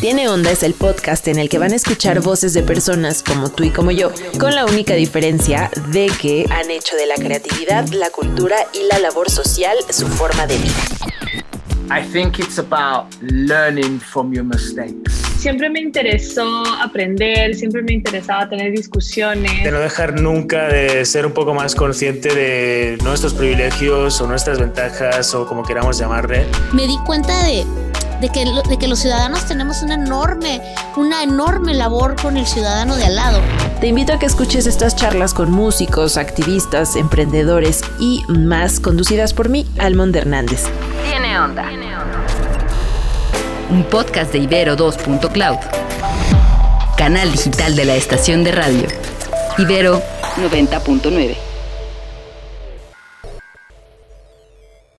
Tiene Onda es el podcast en el que van a escuchar voces de personas como tú y como yo, con la única diferencia de que han hecho de la creatividad, la cultura y la labor social su forma de vida. I think it's about learning from your mistakes. Siempre me interesó aprender, siempre me interesaba tener discusiones. De no dejar nunca de ser un poco más consciente de nuestros privilegios o nuestras ventajas o como queramos llamarle. Me di cuenta de de que, de que los ciudadanos tenemos una enorme, una enorme labor con el ciudadano de al lado. Te invito a que escuches estas charlas con músicos, activistas, emprendedores y más conducidas por mí, Almond Hernández. Tiene onda. Un podcast de Ibero 2.cloud. Canal digital de la estación de radio. Ibero 90.9.